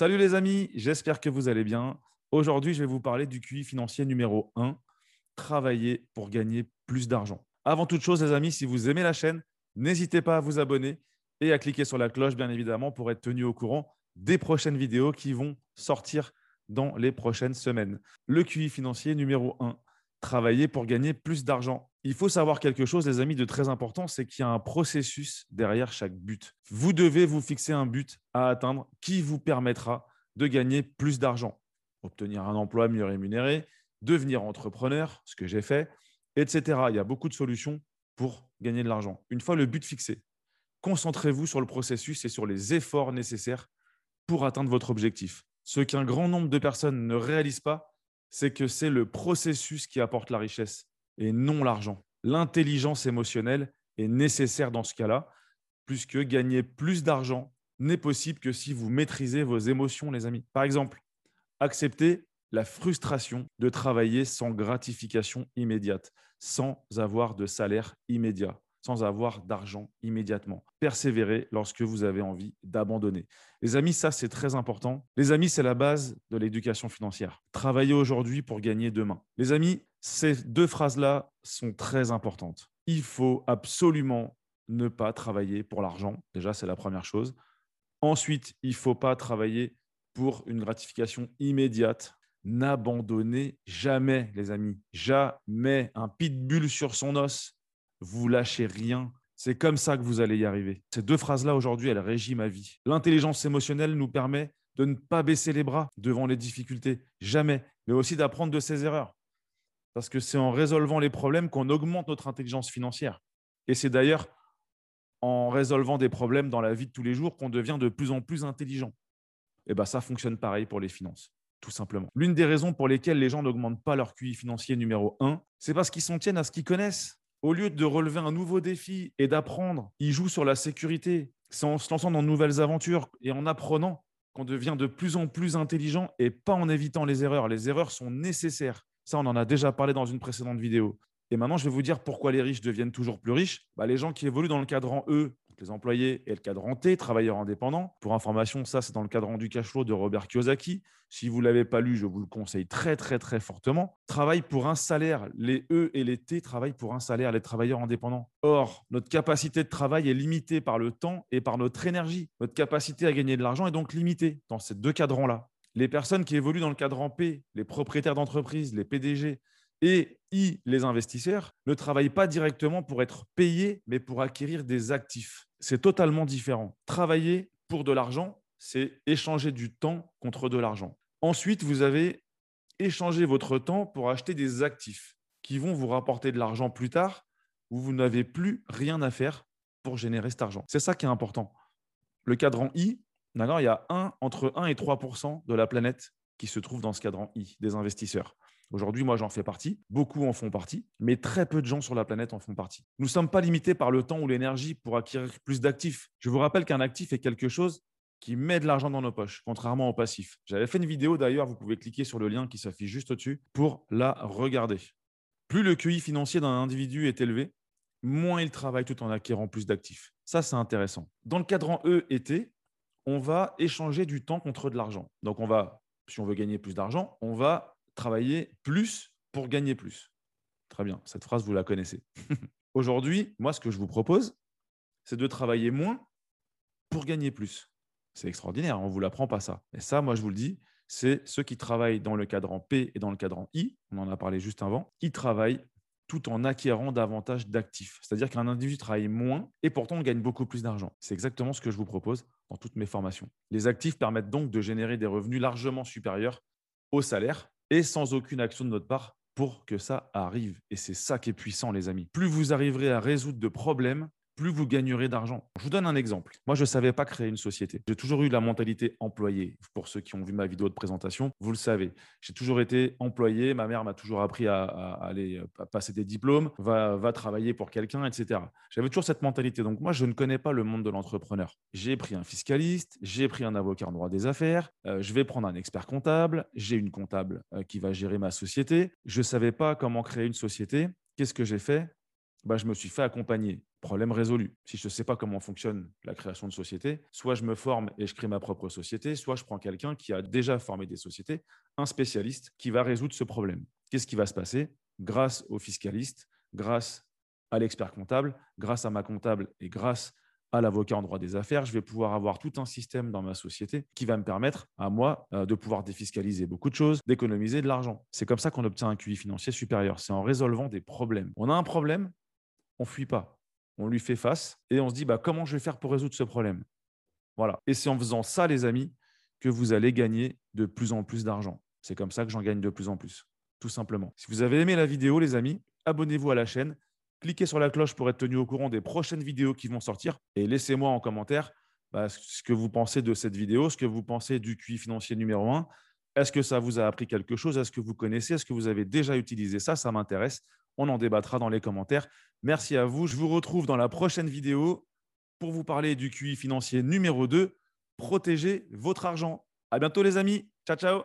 Salut les amis, j'espère que vous allez bien. Aujourd'hui, je vais vous parler du QI financier numéro 1, travailler pour gagner plus d'argent. Avant toute chose, les amis, si vous aimez la chaîne, n'hésitez pas à vous abonner et à cliquer sur la cloche, bien évidemment, pour être tenu au courant des prochaines vidéos qui vont sortir dans les prochaines semaines. Le QI financier numéro 1, travailler pour gagner plus d'argent. Il faut savoir quelque chose, les amis, de très important, c'est qu'il y a un processus derrière chaque but. Vous devez vous fixer un but à atteindre qui vous permettra de gagner plus d'argent, obtenir un emploi mieux rémunéré, devenir entrepreneur, ce que j'ai fait, etc. Il y a beaucoup de solutions pour gagner de l'argent. Une fois le but fixé, concentrez-vous sur le processus et sur les efforts nécessaires pour atteindre votre objectif. Ce qu'un grand nombre de personnes ne réalisent pas, c'est que c'est le processus qui apporte la richesse et non l'argent. L'intelligence émotionnelle est nécessaire dans ce cas-là, puisque gagner plus d'argent n'est possible que si vous maîtrisez vos émotions, les amis. Par exemple, accepter la frustration de travailler sans gratification immédiate, sans avoir de salaire immédiat sans avoir d'argent immédiatement. Persévérer lorsque vous avez envie d'abandonner. Les amis, ça c'est très important. Les amis, c'est la base de l'éducation financière. Travailler aujourd'hui pour gagner demain. Les amis, ces deux phrases-là sont très importantes. Il faut absolument ne pas travailler pour l'argent. Déjà, c'est la première chose. Ensuite, il ne faut pas travailler pour une gratification immédiate. N'abandonnez jamais, les amis. Jamais un pitbull sur son os vous lâchez rien. C'est comme ça que vous allez y arriver. Ces deux phrases-là, aujourd'hui, elles régissent ma vie. L'intelligence émotionnelle nous permet de ne pas baisser les bras devant les difficultés, jamais, mais aussi d'apprendre de ses erreurs. Parce que c'est en résolvant les problèmes qu'on augmente notre intelligence financière. Et c'est d'ailleurs en résolvant des problèmes dans la vie de tous les jours qu'on devient de plus en plus intelligent. Et bien, ça fonctionne pareil pour les finances, tout simplement. L'une des raisons pour lesquelles les gens n'augmentent pas leur QI financier numéro 1, c'est parce qu'ils s'en tiennent à ce qu'ils connaissent. Au lieu de relever un nouveau défi et d'apprendre, il joue sur la sécurité. C'est en se lançant dans de nouvelles aventures et en apprenant qu'on devient de plus en plus intelligent et pas en évitant les erreurs. Les erreurs sont nécessaires. Ça, on en a déjà parlé dans une précédente vidéo. Et maintenant, je vais vous dire pourquoi les riches deviennent toujours plus riches. Bah, les gens qui évoluent dans le cadran E, les employés et le cadran T, travailleurs indépendants. Pour information, ça, c'est dans le cadran du cash flow de Robert Kiyosaki. Si vous ne l'avez pas lu, je vous le conseille très, très, très fortement. Travaillent pour un salaire. Les E et les T travaillent pour un salaire, les travailleurs indépendants. Or, notre capacité de travail est limitée par le temps et par notre énergie. Notre capacité à gagner de l'argent est donc limitée dans ces deux cadrans-là. Les personnes qui évoluent dans le cadran P, les propriétaires d'entreprise, les PDG, et I, les investisseurs, ne travaillent pas directement pour être payés, mais pour acquérir des actifs. C'est totalement différent. Travailler pour de l'argent, c'est échanger du temps contre de l'argent. Ensuite, vous avez échangé votre temps pour acheter des actifs qui vont vous rapporter de l'argent plus tard, où vous n'avez plus rien à faire pour générer cet argent. C'est ça qui est important. Le cadran I, il y a un, entre 1 et 3% de la planète qui se trouve dans ce cadran I, des investisseurs. Aujourd'hui, moi, j'en fais partie. Beaucoup en font partie, mais très peu de gens sur la planète en font partie. Nous ne sommes pas limités par le temps ou l'énergie pour acquérir plus d'actifs. Je vous rappelle qu'un actif est quelque chose qui met de l'argent dans nos poches, contrairement au passif. J'avais fait une vidéo d'ailleurs, vous pouvez cliquer sur le lien qui s'affiche juste au-dessus pour la regarder. Plus le QI financier d'un individu est élevé, moins il travaille tout en acquérant plus d'actifs. Ça, c'est intéressant. Dans le cadran E et T, on va échanger du temps contre de l'argent. Donc, on va, si on veut gagner plus d'argent, on va travailler plus pour gagner plus. Très bien, cette phrase, vous la connaissez. Aujourd'hui, moi, ce que je vous propose, c'est de travailler moins pour gagner plus. C'est extraordinaire, on ne vous l'apprend pas ça. Et ça, moi, je vous le dis, c'est ceux qui travaillent dans le cadran P et dans le cadran I, on en a parlé juste avant, qui travaillent tout en acquérant davantage d'actifs. C'est-à-dire qu'un individu travaille moins et pourtant on gagne beaucoup plus d'argent. C'est exactement ce que je vous propose dans toutes mes formations. Les actifs permettent donc de générer des revenus largement supérieurs au salaire et sans aucune action de notre part pour que ça arrive. Et c'est ça qui est puissant, les amis. Plus vous arriverez à résoudre de problèmes, plus vous gagnerez d'argent. Je vous donne un exemple. Moi, je ne savais pas créer une société. J'ai toujours eu la mentalité employée. Pour ceux qui ont vu ma vidéo de présentation, vous le savez. J'ai toujours été employé. Ma mère m'a toujours appris à, aller passer des diplômes, va, va travailler pour quelqu'un, etc. J'avais toujours cette mentalité. Donc, moi, je ne connais pas le monde de l'entrepreneur. J'ai pris un fiscaliste, j'ai pris un avocat en droit des affaires, euh, je vais prendre un expert comptable, j'ai une comptable euh, qui va gérer ma société. Je ne savais pas comment créer une société. Qu'est-ce que j'ai fait? Bah, je me suis fait accompagner problème résolu. Si je ne sais pas comment fonctionne la création de société, soit je me forme et je crée ma propre société, soit je prends quelqu'un qui a déjà formé des sociétés, un spécialiste qui va résoudre ce problème. Qu'est-ce qui va se passer? Grâce au fiscaliste, grâce à l'expert comptable, grâce à ma comptable et grâce à l'avocat en droit des affaires, je vais pouvoir avoir tout un système dans ma société qui va me permettre à moi euh, de pouvoir défiscaliser beaucoup de choses, d'économiser de l'argent. C'est comme ça qu'on obtient un QI financier supérieur. C'est en résolvant des problèmes. On a un problème, on fuit pas. On lui fait face et on se dit bah, comment je vais faire pour résoudre ce problème? Voilà. Et c'est en faisant ça, les amis, que vous allez gagner de plus en plus d'argent. C'est comme ça que j'en gagne de plus en plus, tout simplement. Si vous avez aimé la vidéo, les amis, abonnez-vous à la chaîne Cliquez sur la cloche pour être tenu au courant des prochaines vidéos qui vont sortir et laissez-moi en commentaire bah, ce que vous pensez de cette vidéo, ce que vous pensez du QI financier numéro 1. Est-ce que ça vous a appris quelque chose? Est-ce que vous connaissez? Est-ce que vous avez déjà utilisé ça? Ça m'intéresse. On en débattra dans les commentaires. Merci à vous. Je vous retrouve dans la prochaine vidéo pour vous parler du QI financier numéro 2. Protégez votre argent. À bientôt les amis. Ciao ciao.